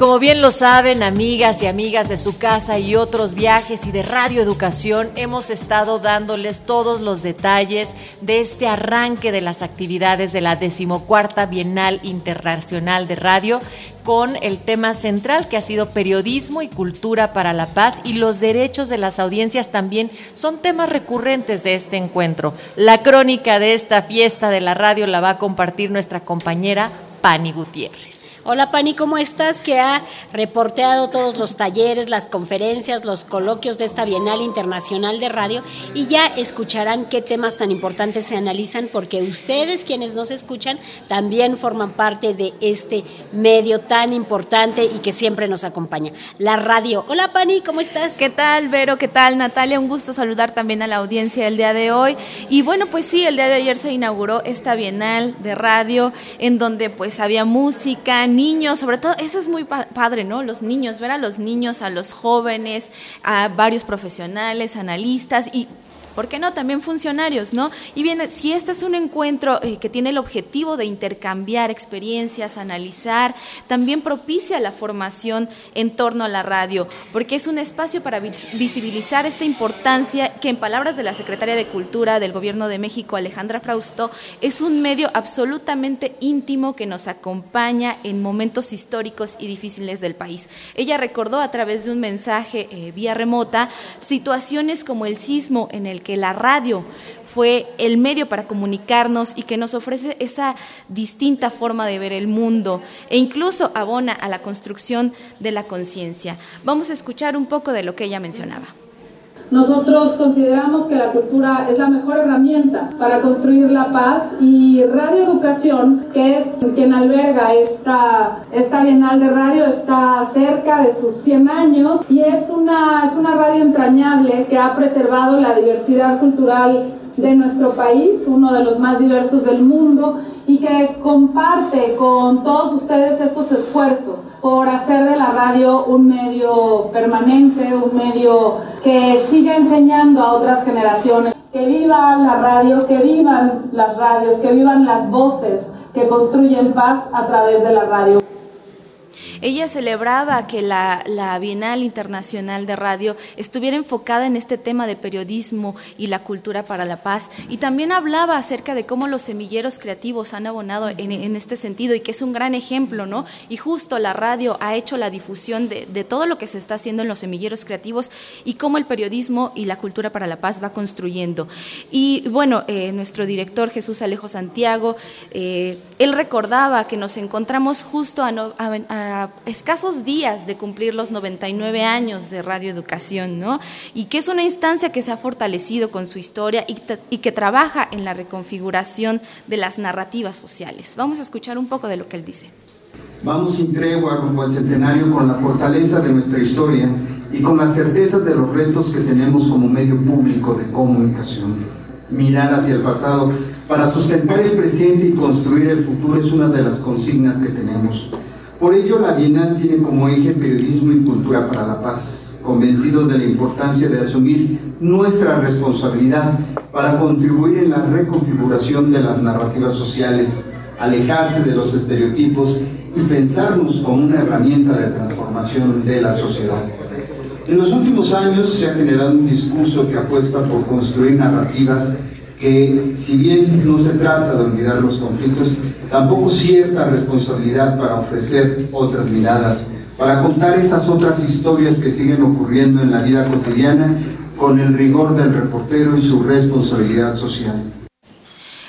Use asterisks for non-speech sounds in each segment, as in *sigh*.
Como bien lo saben, amigas y amigas de su casa y otros viajes y de Radio Educación, hemos estado dándoles todos los detalles de este arranque de las actividades de la decimocuarta Bienal Internacional de Radio con el tema central que ha sido periodismo y cultura para la paz y los derechos de las audiencias también son temas recurrentes de este encuentro. La crónica de esta fiesta de la radio la va a compartir nuestra compañera Pani Gutiérrez. Hola Pani, ¿cómo estás? Que ha reporteado todos los talleres, las conferencias, los coloquios de esta Bienal Internacional de Radio y ya escucharán qué temas tan importantes se analizan porque ustedes quienes nos escuchan también forman parte de este medio tan importante y que siempre nos acompaña, la radio. Hola Pani, ¿cómo estás? ¿Qué tal Vero? ¿Qué tal Natalia? Un gusto saludar también a la audiencia del día de hoy. Y bueno, pues sí, el día de ayer se inauguró esta Bienal de Radio en donde pues había música, niños, sobre todo, eso es muy padre, ¿no? Los niños, ver a los niños, a los jóvenes, a varios profesionales, analistas y ¿por qué no? También funcionarios, ¿no? Y bien, si este es un encuentro eh, que tiene el objetivo de intercambiar experiencias, analizar, también propicia la formación en torno a la radio, porque es un espacio para visibilizar esta importancia que en palabras de la Secretaria de Cultura del Gobierno de México, Alejandra Frausto, es un medio absolutamente íntimo que nos acompaña en momentos históricos y difíciles del país. Ella recordó a través de un mensaje eh, vía remota situaciones como el sismo en el que que la radio fue el medio para comunicarnos y que nos ofrece esa distinta forma de ver el mundo e incluso abona a la construcción de la conciencia. Vamos a escuchar un poco de lo que ella mencionaba. Nosotros consideramos que la cultura es la mejor herramienta para construir la paz y Radio Educación, que es quien alberga esta, esta Bienal de Radio, está cerca de sus 100 años y es una, es una radio entrañable que ha preservado la diversidad cultural de nuestro país, uno de los más diversos del mundo, y que comparte con todos ustedes estos esfuerzos por hacer de la radio un medio permanente, un medio que siga enseñando a otras generaciones. Que viva la radio, que vivan las radios, que vivan las voces que construyen paz a través de la radio. Ella celebraba que la, Bienal Internacional de Radio estuviera enfocada en este tema de periodismo y la cultura para la paz y también hablaba acerca de cómo los semilleros creativos han abonado en, este sentido y que es un gran ejemplo, ¿no? Y justo la radio ha hecho la difusión de, todo lo que se está haciendo en los semilleros creativos y cómo el periodismo y la cultura para la paz va construyendo. Y bueno, eh, nuestro director Jesús Alejo Santiago, eh, él recordaba que nos encontramos justo a escasos días de cumplir los 99 años de Radio Educación, ¿no? Y que es una instancia que se ha fortalecido con su historia y, y que trabaja en la reconfiguración de las narrativas sociales. Vamos a escuchar un poco de lo que él dice. Vamos sin tregua rumbo al centenario con la fortaleza de nuestra historia y con la certeza de los retos que tenemos como medio público de comunicación. Mirar hacia el pasado para sustentar el presente y construir el futuro es una de las consignas que tenemos. Por ello, la Bienal tiene como eje periodismo y cultura para la paz, convencidos de la importancia de asumir nuestra responsabilidad para contribuir en la reconfiguración de las narrativas sociales, alejarse de los estereotipos y pensarnos como una herramienta de transformación de la sociedad. En los últimos años se ha generado un discurso que apuesta por construir narrativas que si bien no se trata de olvidar los conflictos, tampoco cierta responsabilidad para ofrecer otras miradas, para contar esas otras historias que siguen ocurriendo en la vida cotidiana con el rigor del reportero y su responsabilidad social.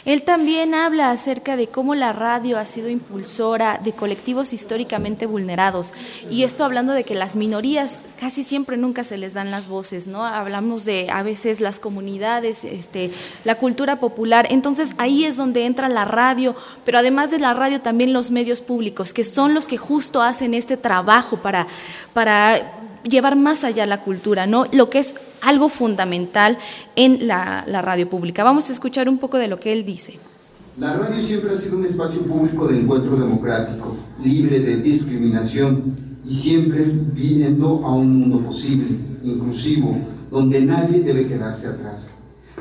Él también habla acerca de cómo la radio ha sido impulsora de colectivos históricamente vulnerados. Y esto hablando de que las minorías casi siempre nunca se les dan las voces, ¿no? Hablamos de a veces las comunidades, este, la cultura popular. Entonces ahí es donde entra la radio, pero además de la radio también los medios públicos, que son los que justo hacen este trabajo para, para llevar más allá la cultura, ¿no? Lo que es algo fundamental en la, radio pública. Vamos a escuchar un poco de lo que él dice. La radio siempre ha sido un espacio público de encuentro democrático, libre de discriminación y siempre viendo a un mundo posible, inclusivo, donde nadie debe quedarse atrás.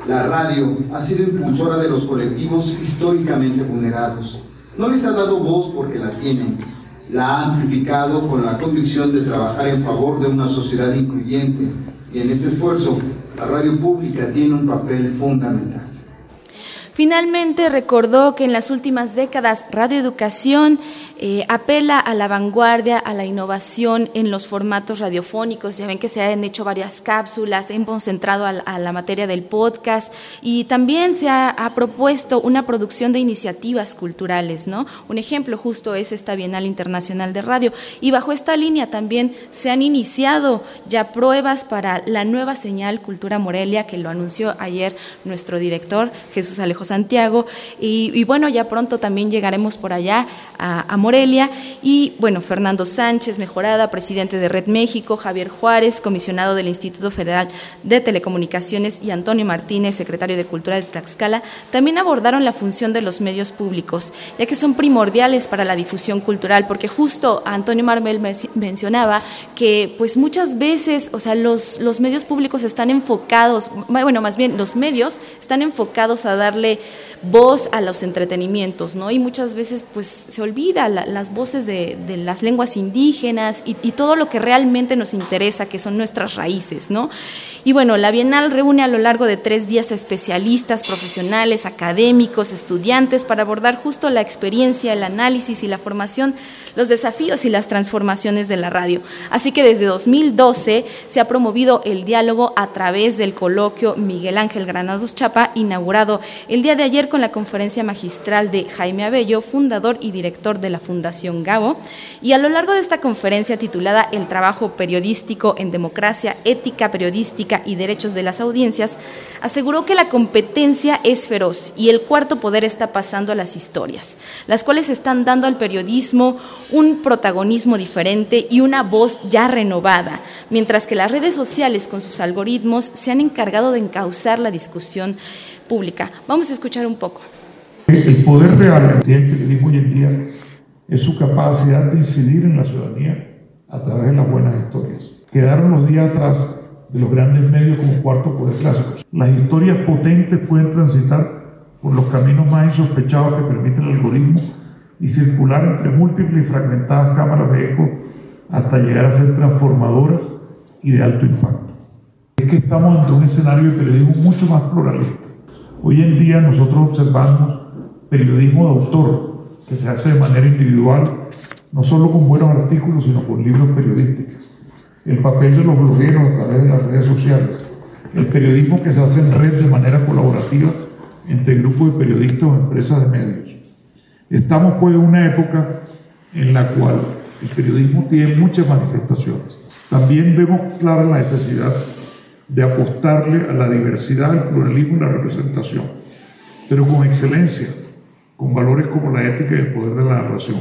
La radio ha sido impulsora de los colectivos históricamente vulnerados. No les ha dado voz porque la tienen, la ha amplificado con la convicción de trabajar en favor de una sociedad incluyente y en este esfuerzo la radio pública tiene un papel fundamental. Finalmente recordó que en las últimas décadas radioeducación eh, apela a la vanguardia, a la innovación en los formatos radiofónicos. Ya ven que se han hecho varias cápsulas, hemos centrado a, la materia del podcast y también se ha, propuesto una producción de iniciativas culturales, ¿no? Un ejemplo justo es esta Bienal Internacional de Radio. Y bajo esta línea también se han iniciado ya pruebas para la nueva señal Cultura Morelia, que lo anunció ayer nuestro director, Jesús Alejo Santiago. Y, bueno, ya pronto también llegaremos por allá a, Morelia, y bueno, Fernando Sánchez, mejorada, presidente de Red México, Javier Juárez, comisionado del Instituto Federal de Telecomunicaciones, y Antonio Martínez, secretario de Cultura de Tlaxcala, también abordaron la función de los medios públicos, ya que son primordiales para la difusión cultural, porque justo Antonio Marmel mencionaba que pues muchas veces, o sea, los, los medios públicos están enfocados, bueno, más bien los medios están enfocados a darle voz a los entretenimientos, ¿no? Y muchas veces pues se olvida las voces de, las lenguas indígenas y, todo lo que realmente nos interesa, que son nuestras raíces, ¿no? Y bueno, la Bienal reúne a lo largo de tres días especialistas, profesionales, académicos, estudiantes, para abordar justo la experiencia, el análisis y la formación, los desafíos y las transformaciones de la radio. Así que desde 2012 se ha promovido el diálogo a través del coloquio Miguel Ángel Granados Chapa, inaugurado el día de ayer con la conferencia magistral de Jaime Abello, fundador y director de la Fundación Gabo. Y a lo largo de esta conferencia titulada El trabajo periodístico en democracia, ética periodística, y derechos de las audiencias, aseguró que la competencia es feroz y el cuarto poder está pasando a las historias, las cuales están dando al periodismo un protagonismo diferente y una voz ya renovada, mientras que las redes sociales con sus algoritmos se han encargado de encauzar la discusión pública. Vamos a escuchar un poco. El poder real que tiene el periodismo hoy en día es su capacidad de incidir en la ciudadanía a través de las buenas historias. Quedaron los días atrás de los grandes medios como cuarto poder clásico. Las historias potentes pueden transitar por los caminos más insospechados que permite el algoritmo y circular entre múltiples y fragmentadas cámaras de eco hasta llegar a ser transformadoras y de alto impacto. Es que estamos ante un escenario de periodismo mucho más pluralista. Hoy en día nosotros observamos periodismo de autor que se hace de manera individual, no solo con buenos artículos, sino con libros periodísticos el papel de los blogueros a través de las redes sociales, el periodismo que se hace en red de manera colaborativa entre grupos de periodistas o empresas de medios. Estamos pues en una época en la cual el periodismo tiene muchas manifestaciones. También vemos clara la necesidad de apostarle a la diversidad, el pluralismo y la representación, pero con excelencia, con valores como la ética y el poder de la narración.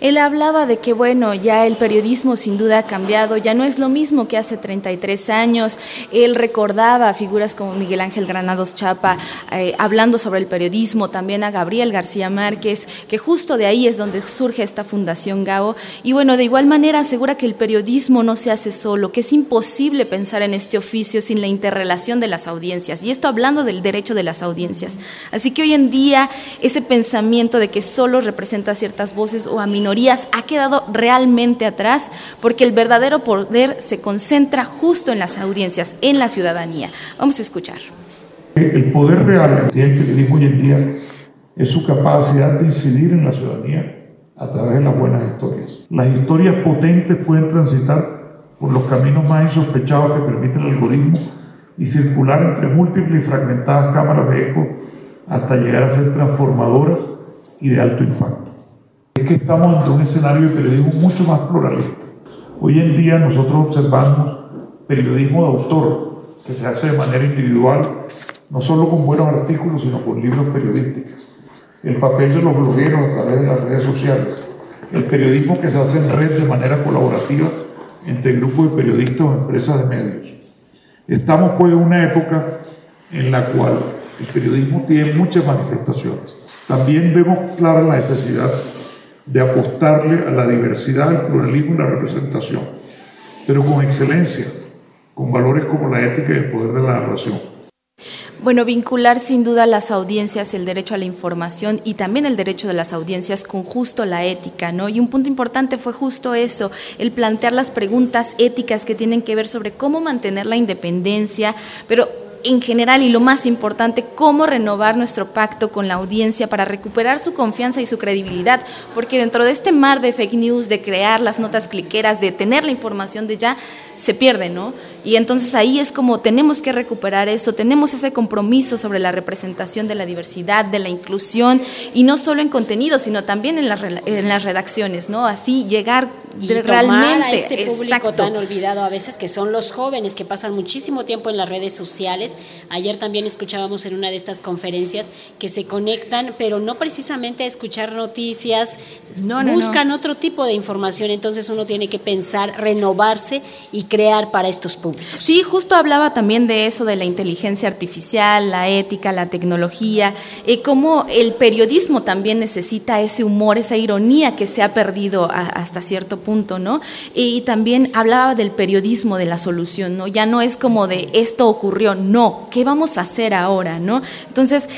Él hablaba de que, bueno, ya el periodismo sin duda ha cambiado, ya no es lo mismo que hace 33 años. Él recordaba a figuras como Miguel Ángel Granados Chapa eh, hablando sobre el periodismo, también a Gabriel García Márquez, que justo de ahí es donde surge esta Fundación Gao. Y bueno, de igual manera asegura que el periodismo no se hace solo, que es imposible pensar en este oficio sin la interrelación de las audiencias. Y esto hablando del derecho de las audiencias. Así que hoy en día ese pensamiento de que solo representa ciertas voces o a minorías ha quedado realmente atrás porque el verdadero poder se concentra justo en las audiencias, en la ciudadanía. Vamos a escuchar. El poder real que tiene el periodismo hoy en día es su capacidad de incidir en la ciudadanía a través de las buenas historias. Las historias potentes pueden transitar por los caminos más insospechados que permite el algoritmo y circular entre múltiples y fragmentadas cámaras de eco hasta llegar a ser transformadoras y de alto impacto que estamos ante un escenario de periodismo mucho más pluralista. Hoy en día nosotros observamos periodismo de autor, que se hace de manera individual, no solo con buenos artículos, sino con libros periodísticos. El papel de los blogueros a través de las redes sociales. El periodismo que se hace en red de manera colaborativa entre grupos de periodistas o empresas de medios. Estamos pues en una época en la cual el periodismo tiene muchas manifestaciones. También vemos clara la necesidad de apostarle a la diversidad, el pluralismo y la representación, pero con excelencia, con valores como la ética y el poder de la narración. Bueno, vincular sin duda las audiencias, el derecho a la información y también el derecho de las audiencias con justo la ética, ¿no? Y un punto importante fue justo eso, el plantear las preguntas éticas que tienen que ver sobre cómo mantener la independencia, pero en general y lo más importante, cómo renovar nuestro pacto con la audiencia para recuperar su confianza y su credibilidad, porque dentro de este mar de fake news, de crear las notas cliqueras, de tener la información de ya, se pierde, ¿no? Y entonces ahí es como tenemos que recuperar eso, tenemos ese compromiso sobre la representación de la diversidad, de la inclusión, y no solo en contenido, sino también en, en las redacciones, ¿no? Así llegar y realmente a este público tan olvidado a veces que son los jóvenes que pasan muchísimo tiempo en las redes sociales. Ayer también escuchábamos en una de estas conferencias que se conectan, pero no precisamente a escuchar noticias, no, buscan otro tipo de información, entonces uno tiene que pensar, renovarse y crear para estos públicos. Sí, justo hablaba también de eso, de la inteligencia artificial, la ética, la tecnología, y cómo el periodismo también necesita ese humor, esa ironía que se ha perdido hasta cierto punto, ¿no? Y también hablaba del periodismo de la solución, ¿no? Ya no es como de esto ocurrió, no, ¿qué vamos a hacer ahora, ¿no? Entonces,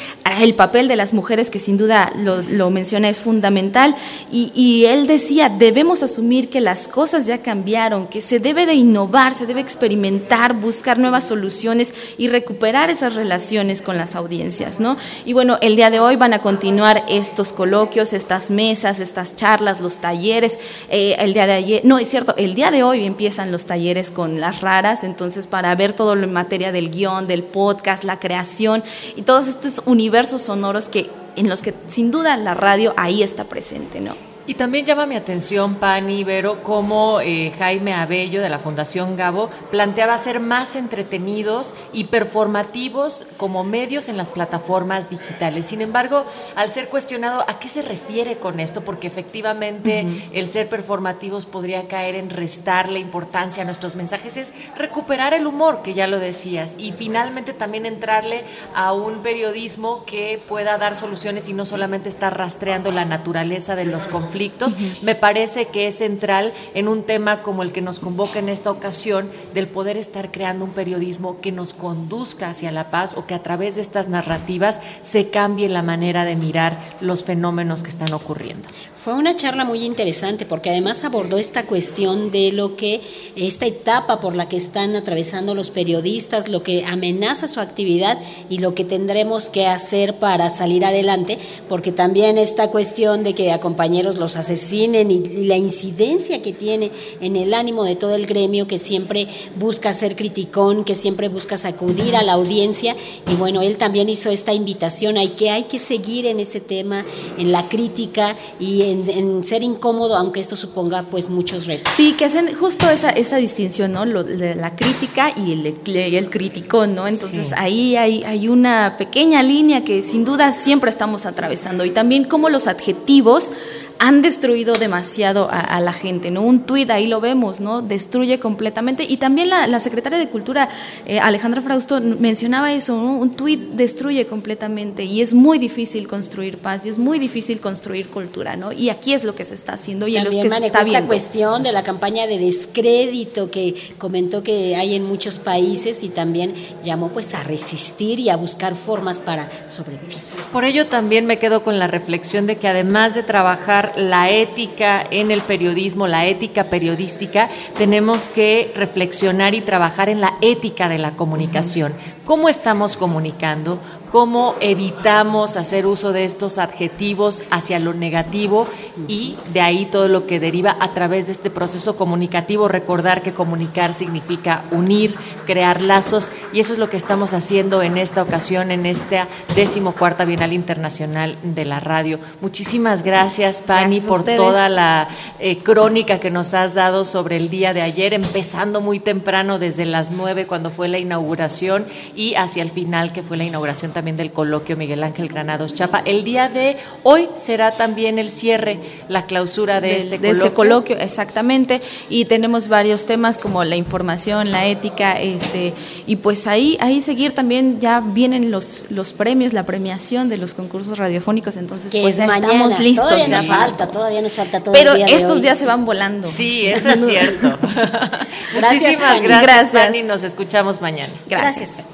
el papel de las mujeres, que sin duda lo, menciona, es fundamental, y, y él decía, debemos asumir que las cosas ya cambiaron, que se debe de innovar, se debe experimentar, buscar nuevas soluciones y recuperar esas relaciones con las audiencias, ¿no? Y bueno, el día de hoy van a continuar estos coloquios, estas mesas, estas charlas, los talleres, eh, el día de ayer, no, es cierto, el día de hoy empiezan los talleres con las raras, entonces para ver todo lo en materia del guion, del podcast, la creación y todos estos universos sonoros que en los que sin duda la radio ahí está presente, ¿no? Y también llama mi atención, Pani Vero, cómo eh, Jaime Abello de la Fundación Gabo planteaba ser más entretenidos y performativos como medios en las plataformas digitales. Sin embargo, al ser cuestionado a qué se refiere con esto, porque efectivamente el ser performativos podría caer en restarle importancia a nuestros mensajes, es recuperar el humor, que ya lo decías, y finalmente también entrarle a un periodismo que pueda dar soluciones y no solamente estar rastreando la naturaleza de los conflictos conflictos, me parece que es central en un tema como el que nos convoca en esta ocasión, del poder estar creando un periodismo que nos conduzca hacia la paz o que a través de estas narrativas se cambie la manera de mirar los fenómenos que están ocurriendo. Fue una charla muy interesante porque además abordó esta cuestión de lo que esta etapa por la que están atravesando los periodistas, lo que amenaza su actividad y lo que tendremos que hacer para salir adelante, porque también esta cuestión de que a compañeros los asesinen y, la incidencia que tiene en el ánimo de todo el gremio que siempre busca ser criticón, que siempre busca sacudir a la audiencia y bueno, él también hizo esta invitación a que hay que seguir en ese tema, en la crítica y en en, ser incómodo, aunque esto suponga pues muchos retos. Sí, que hacen justo esa, esa distinción, ¿no? Lo, de la crítica y el, el crítico, ¿no? Entonces ahí hay, hay una pequeña línea que sin duda siempre estamos atravesando y también como los adjetivos han destruido demasiado a, la gente, ¿no? Un tuit, ahí lo vemos, ¿no? Destruye completamente. Y también la, secretaria de Cultura, eh, Alejandra Frausto, mencionaba eso, ¿no? Un tuit destruye completamente y es muy difícil construir paz y es muy difícil construir cultura, ¿no? Y aquí es lo que se está haciendo y también lo que se está viendo. esta cuestión de la campaña de descrédito que comentó que hay en muchos países y también llamó pues a resistir y a buscar formas para sobrevivir. Por ello también me quedo con la reflexión de que además de trabajar la ética en el periodismo, la ética periodística, tenemos que reflexionar y trabajar en la ética de la comunicación. ¿Cómo estamos comunicando? cómo evitamos hacer uso de estos adjetivos hacia lo negativo y de ahí todo lo que deriva a través de este proceso comunicativo. Recordar que comunicar significa unir, crear lazos y eso es lo que estamos haciendo en esta ocasión, en esta decimocuarta Bienal Internacional de la Radio. Muchísimas gracias, Pani, por toda la eh, crónica que nos has dado sobre el día de ayer, empezando muy temprano desde las nueve cuando fue la inauguración y hacia el final que fue la inauguración también del coloquio Miguel Ángel Granados Chapa. El día de hoy será también el cierre, la clausura de, este, de este coloquio. exactamente. Y tenemos varios temas como la información, la ética, este, y pues ahí, ahí seguir también ya vienen los, los premios, la premiación de los concursos radiofónicos, entonces pues ya estamos listos. Todavía nos falta, todavía nos falta todo Pero estos días se van volando. Sí, eso es *laughs* cierto. Muchísimas gracias, gracias. Fanny, nos escuchamos mañana. gracias.